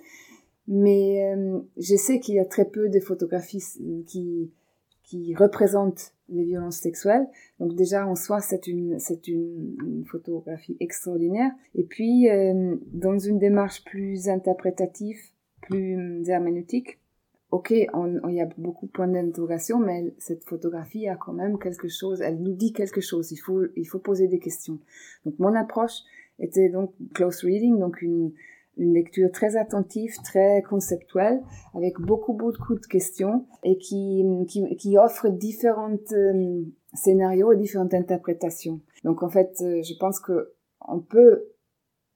Mais euh, je sais qu'il y a très peu de photographies qui, qui représentent les violences sexuelles. Donc déjà en soi c'est une c'est une, photographie extraordinaire. Et puis euh, dans une démarche plus interprétative, plus herméneutique, ok, il y a beaucoup de points d'interrogation, mais cette photographie a quand même quelque chose. Elle nous dit quelque chose. Il faut il faut poser des questions. Donc mon approche était donc close reading, donc une une lecture très attentive, très conceptuelle, avec beaucoup, beaucoup de questions et qui, qui, qui offre différents euh, scénarios et différentes interprétations. Donc en fait, euh, je pense que on peut,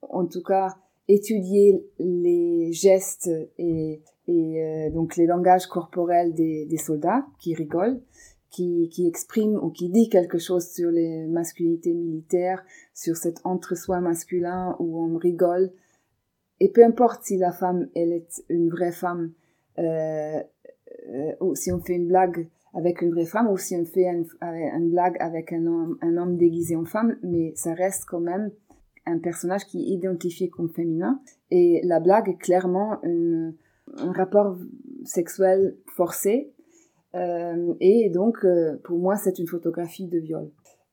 en tout cas, étudier les gestes et, et euh, donc les langages corporels des, des soldats qui rigolent, qui, qui expriment ou qui dit quelque chose sur les masculinités militaires, sur cet entre-soi masculin où on rigole, et peu importe si la femme, elle est une vraie femme, euh, euh, ou si on fait une blague avec une vraie femme, ou si on fait une, blague avec un homme, déguisé en femme, mais ça reste quand même un personnage qui est identifié comme féminin. Et la blague est clairement un rapport sexuel forcé. Euh, et donc, euh, pour moi, c'est une photographie de viol.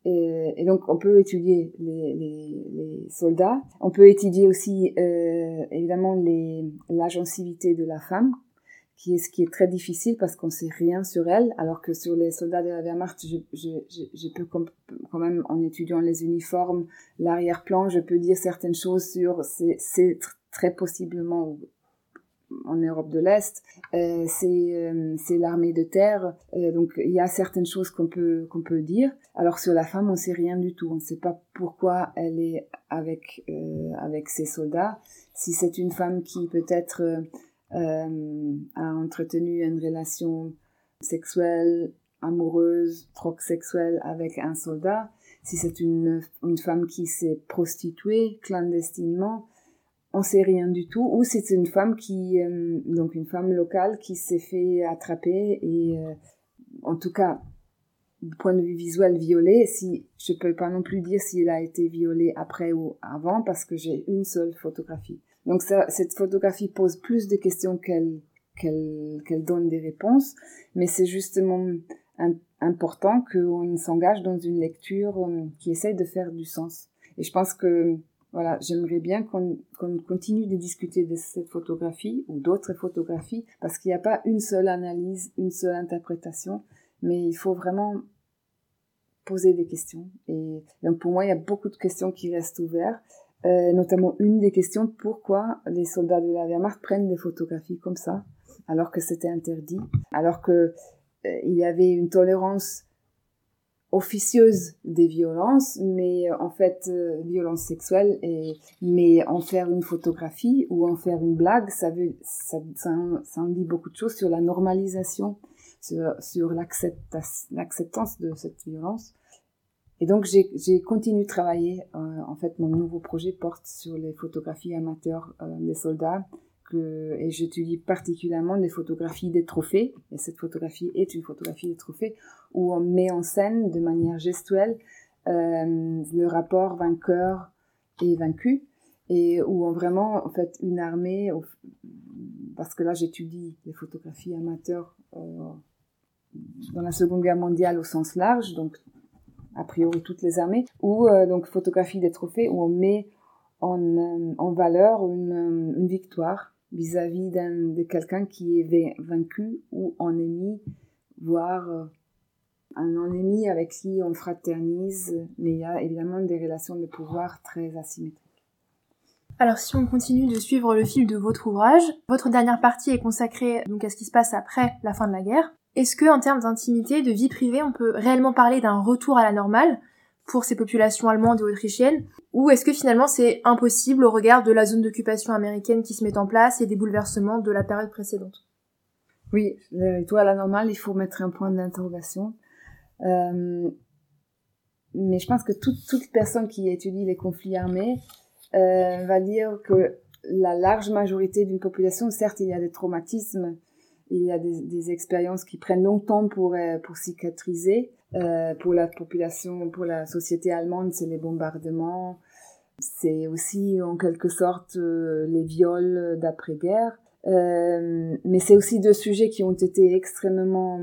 Et, donc, on peut étudier les, les, les, soldats. On peut étudier aussi, euh, évidemment, l'agencivité de la femme, qui est ce qui est très difficile parce qu'on sait rien sur elle, alors que sur les soldats de la Wehrmacht, je, je, je, peux quand même, en étudiant les uniformes, l'arrière-plan, je peux dire certaines choses sur, c'est très possiblement en Europe de l'Est, euh, c'est euh, c'est l'armée de terre. Euh, donc il y a certaines choses qu'on peut dire. Alors sur la femme, on sait rien du tout. On ne sait pas pourquoi elle est avec ses soldats. Si c'est une femme qui peut-être a entretenu une relation sexuelle, amoureuse, troc sexuelle avec un soldat. Si c'est une femme qui s'est prostituée clandestinement on sait rien du tout, ou c'est une femme qui, euh, donc une femme locale qui s'est fait attraper et, euh, en tout cas, du point de vue visuel, violée. Si je peux pas non plus dire s'il a été violé après ou avant parce que j'ai une seule photographie. Donc ça, cette photographie pose plus de questions qu'elle qu'elle donne des réponses, mais c'est justement important qu'on s'engage dans une lecture euh, qui essaye de faire du sens. Et je pense que voilà, j'aimerais bien qu'on continue de discuter de cette photographie ou d'autres photographies parce qu'il n'y a pas une seule analyse, une seule interprétation, mais il faut vraiment poser des questions. Et donc pour moi, il y a beaucoup de questions qui restent ouvertes, euh, notamment une des questions pourquoi les soldats de la Wehrmacht prennent des photographies comme ça alors que c'était interdit, alors que euh, il y avait une tolérance officieuse des violences, mais euh, en fait, euh, violence sexuelle, et, mais en faire une photographie ou en faire une blague, ça, veut, ça, ça, en dit beaucoup de choses sur la normalisation, sur, l'acceptance de cette violence. Et donc j'ai continué de travailler. Euh, en fait, mon nouveau projet porte sur les photographies amateurs des soldats et j'étudie particulièrement des photographies des trophées, et cette photographie est une photographie des trophées, où on met en scène de manière gestuelle euh, le rapport vainqueur et vaincu, et où on vraiment, en fait, une armée, parce que là j'étudie les photographies amateurs euh, dans la Seconde Guerre mondiale au sens large, donc a priori toutes les armées, ou euh, donc photographie des trophées, où on met en, valeur une victoire vis-à-vis de quelqu'un qui est vaincu ou ennemi, voire euh, un ennemi avec qui on fraternise, mais il y a évidemment des relations de pouvoir très asymétriques. Alors si on continue de suivre le fil de votre ouvrage, votre dernière partie est consacrée donc à ce qui se passe après la fin de la guerre. Est-ce que en termes d'intimité, de vie privée, on peut réellement parler d'un retour à la normale? Pour ces populations allemandes et autrichiennes Ou est-ce que finalement c'est impossible au regard de la zone d'occupation américaine qui se met en place et des bouleversements de la période précédente? Oui, toi à la normale, il faut mettre un point d'interrogation. Euh, mais je pense que toute, toute personne qui étudie les conflits armés euh, va dire que la large majorité d'une population, certes, il y a des traumatismes, il y a des, des expériences qui prennent longtemps pour, euh, pour cicatriser, euh, pour la population, pour la société allemande, c'est les bombardements. C'est aussi en quelque sorte euh, les viols d'après-guerre. Euh, mais c'est aussi deux sujets qui ont été extrêmement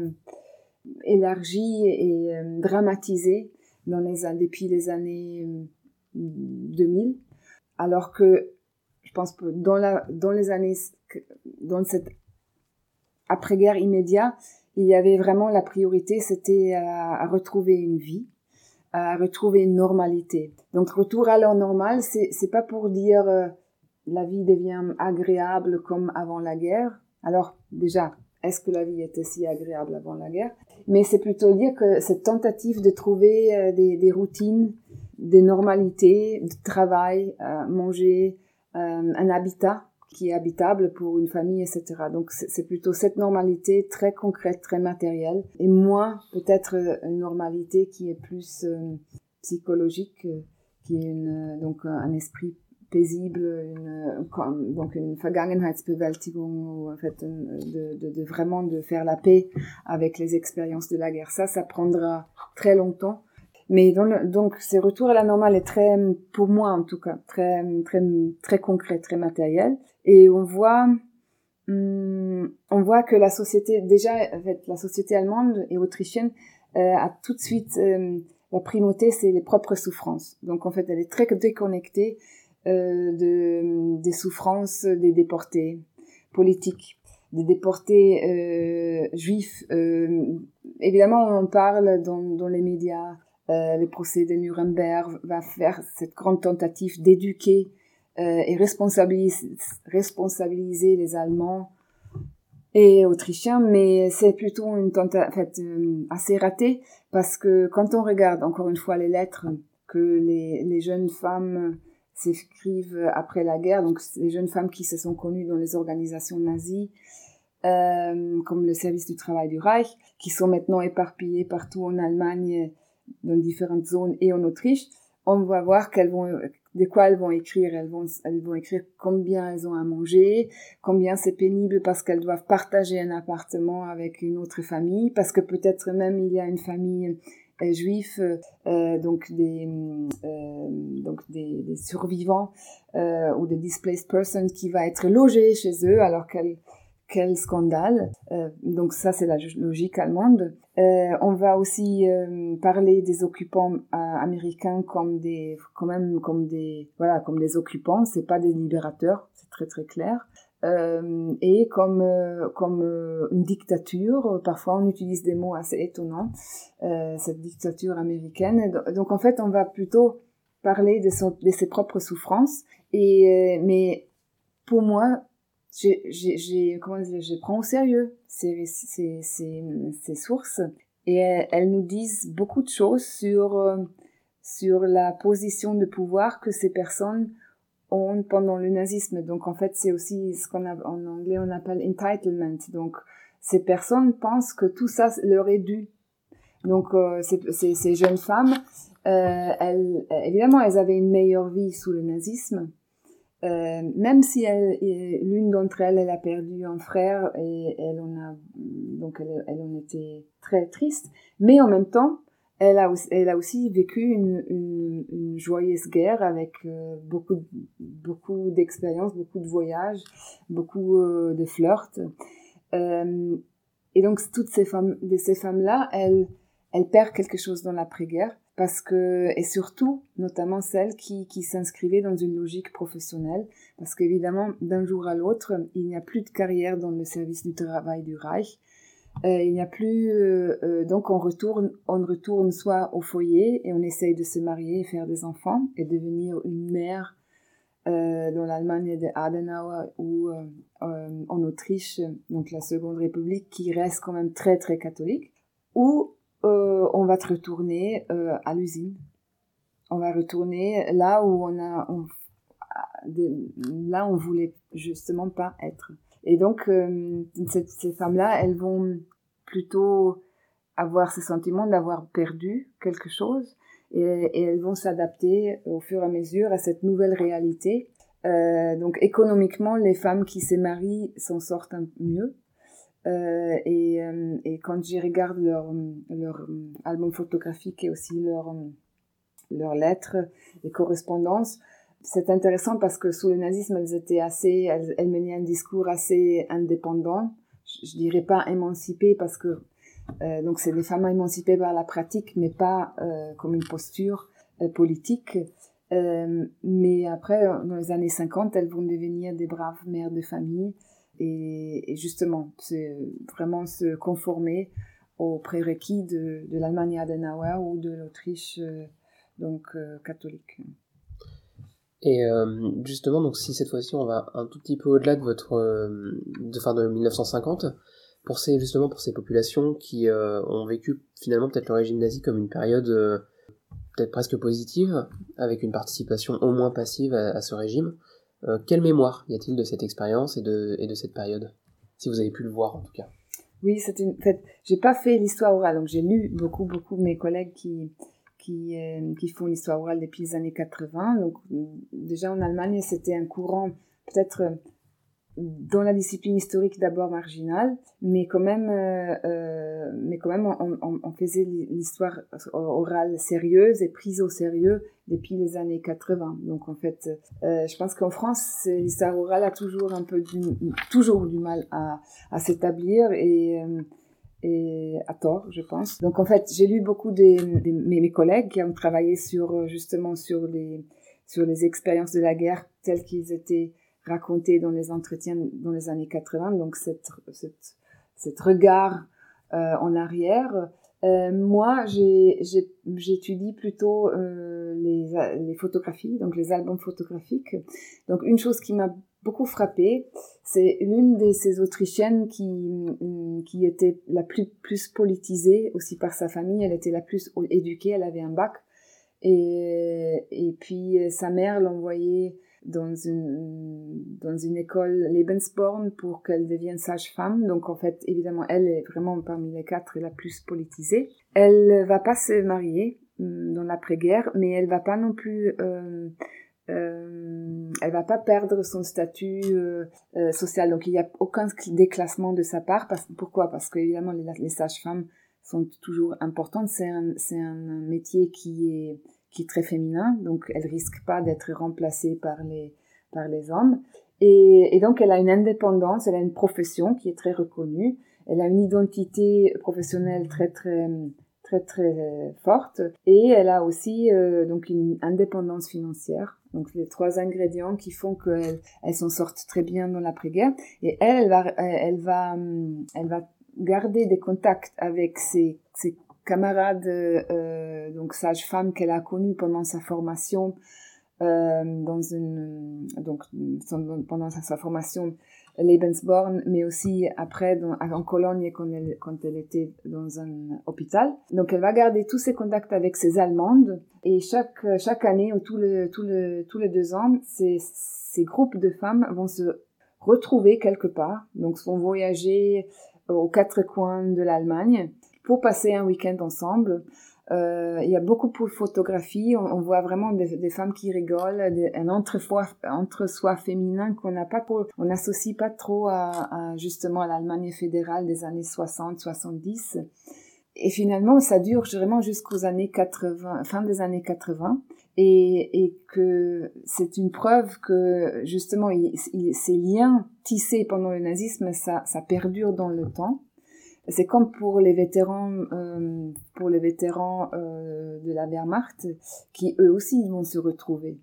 élargis et dramatisés depuis les années 2000. Alors que je pense que dans les années, dans cette après-guerre immédiate, il y avait vraiment la priorité, c'était à, retrouver une vie, à retrouver une normalité. Donc retour à l'heure normale, c'est pas pour dire euh, la vie devient agréable comme avant la guerre. Alors déjà, est-ce que la vie était si agréable avant la guerre? Mais c'est plutôt dire que cette tentative de trouver euh, des, des, routines, des normalités, de travail, euh, manger, un habitat, qui est habitable pour une famille, etc. Donc c'est plutôt cette normalité très concrète, très matérielle, et moins peut-être une normalité qui est plus euh, psychologique, euh, qui est donc un esprit paisible, une, donc une Vergangenheitsbewältigung, en fait, de, de, vraiment de faire la paix avec les expériences de la guerre. Ça, ça prendra très longtemps. Mais donc, ces retours à la normale est très, pour moi en tout cas, très, très, très concret, très matériel. Et on voit, hum, on voit que la société, déjà, la société allemande et autrichienne euh, a tout de suite euh, la primauté, c'est les propres souffrances. Donc en fait, elle est très déconnectée euh, de, des souffrances des déportés politiques, des déportés juifs. Évidemment, on en parle dans, dans les médias. Les procès de Nuremberg va faire cette grande tentative d'éduquer et responsabiliser, responsabiliser les Allemands et Autrichiens, mais c'est plutôt une tentative en fait, euh, assez ratée parce que quand on regarde encore une fois les lettres que les, les jeunes femmes s'écrivent après la guerre, donc les jeunes femmes qui se sont connues dans les organisations nazies, euh, comme le service du travail du Reich, qui sont maintenant éparpillées partout en Allemagne, dans différentes zones et en Autriche, on va voir qu'elles vont de quoi elles vont écrire. Elles vont, elles vont écrire combien elles ont à manger, combien c'est pénible parce qu'elles doivent partager un appartement avec une autre famille, parce que peut-être même il y a une famille euh, juive, euh, donc des euh, donc des, survivants ou des displaced persons qui va être logés chez eux alors qu'elles quel scandale. Euh, donc ça, c'est la logique allemande. Euh, on va aussi euh, parler des occupants américains comme des, quand même comme des, voilà, comme des occupants. C'est pas des libérateurs, c'est très très clair. et comme comme une dictature, parfois on utilise des mots assez étonnants. cette dictature américaine. Donc en fait, on va plutôt parler de, son, de ses propres souffrances. Et mais pour moi, j'ai comment dire, je prends au sérieux ces, ces, ces, ces sources et elles, nous disent beaucoup de choses sur euh, sur la position de pouvoir que ces personnes ont pendant le nazisme. Donc en fait, c'est aussi ce qu'on en anglais on appelle entitlement. Donc ces personnes pensent que tout ça leur est dû. Donc euh, ces, ces, jeunes femmes, euh, elles, évidemment, elles avaient une meilleure vie sous le nazisme euh, même si elle, l'une d'entre elles, elle a perdu un frère et elle en a, donc elle, en était très triste. Mais en même temps, elle a, aussi vécu une, joyeuse guerre avec euh, beaucoup, beaucoup d'expériences, beaucoup de voyages, beaucoup euh, de flirts. Euh, et donc toutes ces femmes, de ces femmes-là, elles, elles perdent quelque chose dans l'après-guerre parce que et surtout notamment celles qui, qui s'inscrivaient dans une logique professionnelle. Parce qu'évidemment d'un jour à l'autre il n'y a plus de carrière dans le service du travail du Reich. Euh, il n'y a plus euh, euh, donc on retourne on retourne soit au foyer et on essaye de se marier et faire des enfants et devenir une mère dans l'Allemagne de Adenauer ou en Autriche donc la Seconde République qui reste quand même très très catholique. Ou on va te retourner euh, à l'usine. On va retourner là où on a, on, là on voulait justement pas être. Et donc euh, ces femmes-là, elles vont plutôt avoir ce sentiment d'avoir perdu quelque chose et, elles vont s'adapter au fur et à mesure à cette nouvelle réalité. Euh, donc économiquement, les femmes qui se marient s'en sortent mieux euh, et, euh, et, quand j'y regarde leur, leur album photographique et aussi leurs lettres et correspondances, c'est intéressant parce que sous le nazisme, elles étaient assez, elles, menaient un discours assez indépendant. Je, je dirais pas émancipé parce que euh, c'est des femmes émancipées par la pratique, mais pas euh, comme une posture euh, politique. mais après, dans les années 50, elles vont devenir des braves mères de famille et, justement, c'est vraiment se conformer aux prérequis de, de l'Allemagne Adenauer ou de l'Autriche euh, donc euh, catholique. Et euh, justement, donc si cette fois-ci on va un tout petit peu au-delà de votre fin de 1950, pour ces justement pour ces populations qui ont vécu finalement peut-être le régime nazi comme une période peut-être presque positive, avec une participation au moins passive à ce régime, euh, quelle mémoire y a-t-il de cette expérience et de, et de cette période? Si vous avez pu le voir en tout cas. Oui, c'est une. En fait, j'ai pas fait l'histoire orale, donc j'ai lu beaucoup, beaucoup de mes collègues qui qui, euh, qui font l'histoire orale depuis les années 80. Donc déjà en Allemagne, c'était un courant peut-être dans la discipline historique d'abord marginale, mais quand même, euh, euh, mais quand même, on, on, on faisait l'histoire orale sérieuse et prise au sérieux depuis les années 80. Donc en fait, euh, je pense qu'en France, l'histoire orale a toujours un peu du, toujours du mal à, à s'établir et euh, et à tort, je pense. Donc en fait, j'ai lu beaucoup de, de mes, mes collègues qui ont travaillé sur justement sur les sur les expériences de la guerre telles qu'ils étaient raconté dans les entretiens dans les années 80, donc cette, cette, regard euh, en arrière. Euh, moi, j'étudie plutôt euh, les, les photographies, donc les albums photographiques. Donc une chose qui m'a beaucoup frappée, c'est l'une de ces Autrichiennes qui, qui était la plus, plus politisée aussi par sa famille. Elle était la plus éduquée, elle avait un bac. Et, et puis sa mère l'envoyait dans une, dans une école Lebensborn pour qu'elle devienne sage-femme. Donc en fait, évidemment, elle est vraiment parmi les quatre la plus politisée. Elle va pas se marier hum, dans l'après-guerre, mais elle va pas non plus... Euh, euh, elle va pas perdre son statut euh, social. Donc il n'y a aucun déclassement de sa part. Pourquoi? Parce que évidemment les, les sages-femmes sont toujours importantes. C'est un, un métier qui est qui est très féminin, donc elle risque pas d'être remplacée par les par les hommes. Et, donc, elle a une indépendance, elle a une profession qui est très reconnue, elle a une identité professionnelle très, très, très, très forte, et elle a aussi euh, donc une indépendance financière. Donc, les trois ingrédients qui font qu'elle elle, s'en sortent très bien dans l'après-guerre. Et elle, elle va, elle va, elle va garder des contacts avec ses, ses camarades, euh, donc sage-femme qu'elle a connue pendant sa formation, euh, dans une, donc pendant sa, formation Lebensborn, mais aussi après en Cologne quand elle, était dans un hôpital. Donc elle va garder tous ses contacts avec ses Allemandes et chaque, chaque année ou tous les, tous les, tous les deux ans, ces, ces groupes de femmes vont se retrouver quelque part, donc vont voyager aux quatre coins de l'Allemagne pour passer un week-end ensemble. Euh, il y a beaucoup de photographies, on, voit vraiment des, femmes qui rigolent, un entre-soi entre -soi féminin qu'on n'associe pas trop à, justement à l'Allemagne fédérale des années 60-70. Et finalement, ça dure vraiment jusqu'aux années 80, fin des années 80, et, et que c'est une preuve que justement ces liens tissés pendant le nazisme, ça, ça perdure dans le temps. C'est comme pour les vétérans, euh, pour les vétérans euh, de la Wehrmacht, qui eux aussi vont se retrouver.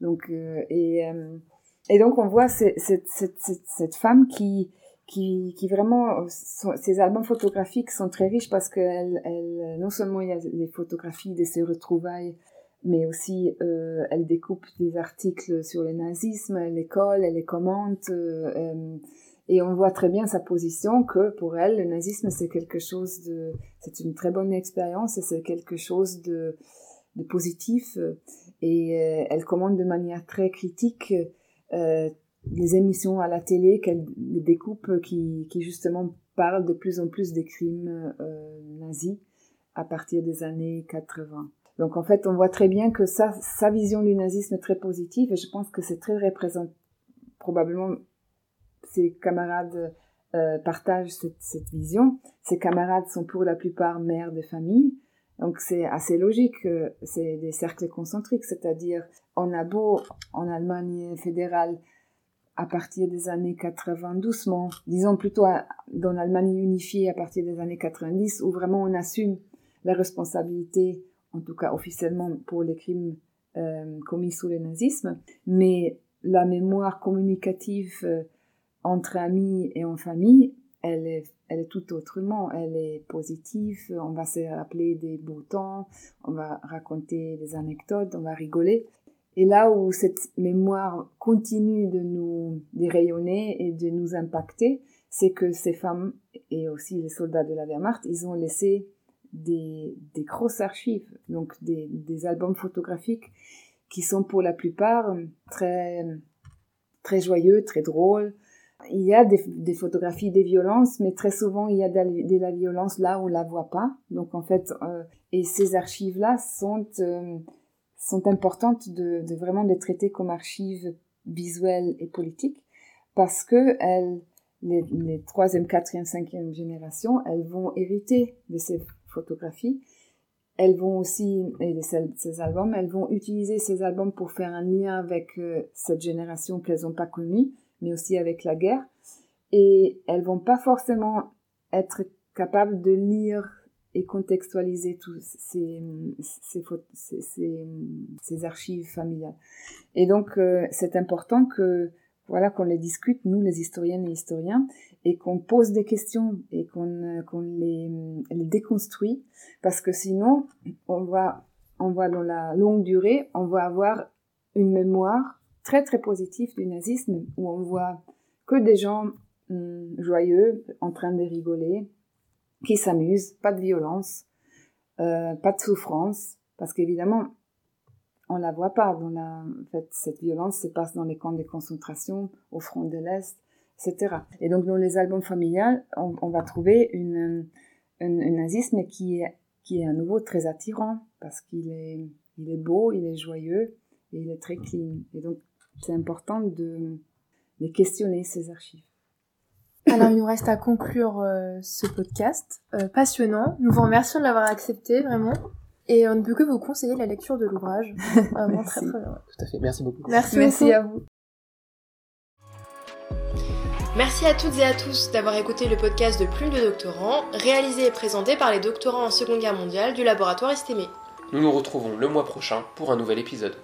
Donc euh, et donc on voit cette, femme qui qui, vraiment ses albums photographiques sont très riches parce que non seulement il y a les photographies de ses retrouvailles mais aussi elle découpe des articles sur le nazisme, elle les colle, elle les commente, et on voit très bien sa position que pour elle, le nazisme, c'est quelque chose de, c'est une très bonne expérience et c'est quelque chose de, positif. Et euh, elle commande de manière très critique euh, les émissions à la télé qu'elle découpe qui, qui justement parlent de plus en plus des crimes euh, nazis à partir des années 80. Donc en fait, on voit très bien que sa, sa vision du nazisme est très positive et je pense que c'est très représentant probablement ses camarades euh, partagent cette, vision. Ses camarades sont pour la plupart mères de famille. Donc c'est assez logique, c'est des cercles concentriques, c'est-à-dire on a en Allemagne fédérale à partir des années 80 doucement, disons plutôt dans l'Allemagne unifiée à partir des années 90 où vraiment on assume la responsabilité, en tout cas officiellement pour les crimes euh, commis sous le nazisme, mais la mémoire communicative euh, entre amis et en famille, elle est, tout autrement. Elle est positive. On va se rappeler des beaux temps. On va raconter des anecdotes. On va rigoler. Et là où cette mémoire continue de nous rayonner et de nous impacter, c'est que ces femmes et aussi les soldats de la Wehrmacht, ils ont laissé des, grosses archives, donc des, albums photographiques qui sont pour la plupart très joyeux, très drôles, il y a des, photographies des violences, mais très souvent il y a de, la violence là où on la voit pas. Donc en fait, euh, et ces archives-là sont euh, sont importantes de, vraiment les traiter comme archives visuelles et politiques parce que elles, les, les troisième, quatrième, cinquième génération, elles vont hériter de ces photographies. Elles vont aussi, et de ces, ces albums, elles vont utiliser ces albums pour faire un lien avec euh, cette génération qu'elles n'ont pas connue mais aussi avec la guerre. Et elles vont pas forcément être capables de lire et contextualiser tous ces, ces, ces, archives familiales. Et donc, euh, c'est important que, voilà, qu'on les discute, nous, les historiennes et historiens, et qu'on pose des questions et qu'on les, les déconstruit, parce que sinon, on va, on va dans la longue durée, on va avoir une mémoire très très positif du nazisme où on voit que des gens hum, joyeux, en train de rigoler, qui s'amusent, pas de violence, euh, pas de souffrance, parce qu'évidemment, on la voit pas dans la, en cette violence se passe dans les camps de concentration, au front de l'Est, etc. Et donc, dans les albums familiales, on, va trouver une, un, un, nazisme qui est, qui est à nouveau très attirant, parce qu'il est, il est beau, il est joyeux, et il est très clean. Et donc, c'est important de, de, questionner ces archives. Alors il nous reste à conclure euh, ce podcast euh, passionnant. Nous vous remercions de l'avoir accepté vraiment. Et on ne peut que vous conseiller la lecture de l'ouvrage. <laughs> Vraiment très très bien. Tout à fait. Merci beaucoup. Merci, Merci à vous. Merci à toutes et à tous d'avoir écouté le podcast de Plume de Doctorants, réalisé et présenté par les doctorants en Seconde Guerre mondiale du laboratoire Estémé. Nous nous retrouvons le mois prochain pour un nouvel épisode.